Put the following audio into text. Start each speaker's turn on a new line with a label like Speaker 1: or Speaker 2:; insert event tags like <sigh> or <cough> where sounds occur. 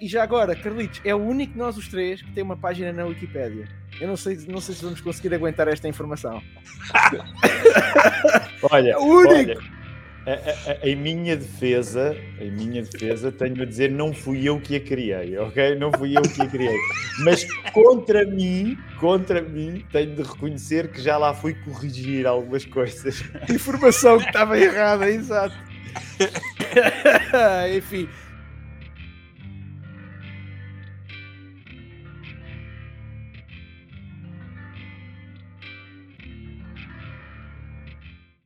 Speaker 1: E já agora, Carlitos, é o único de nós os três que tem uma página na Wikipédia. Eu não sei, não sei se vamos conseguir aguentar esta informação. <laughs>
Speaker 2: olha,
Speaker 1: é o único.
Speaker 2: Olha, em minha defesa, em minha defesa, tenho a dizer não fui eu que a criei, ok? Não fui eu que a criei. Mas contra mim, contra mim, tenho de reconhecer que já lá fui corrigir algumas coisas.
Speaker 1: Informação que estava errada, exato. <laughs> <laughs> Enfim,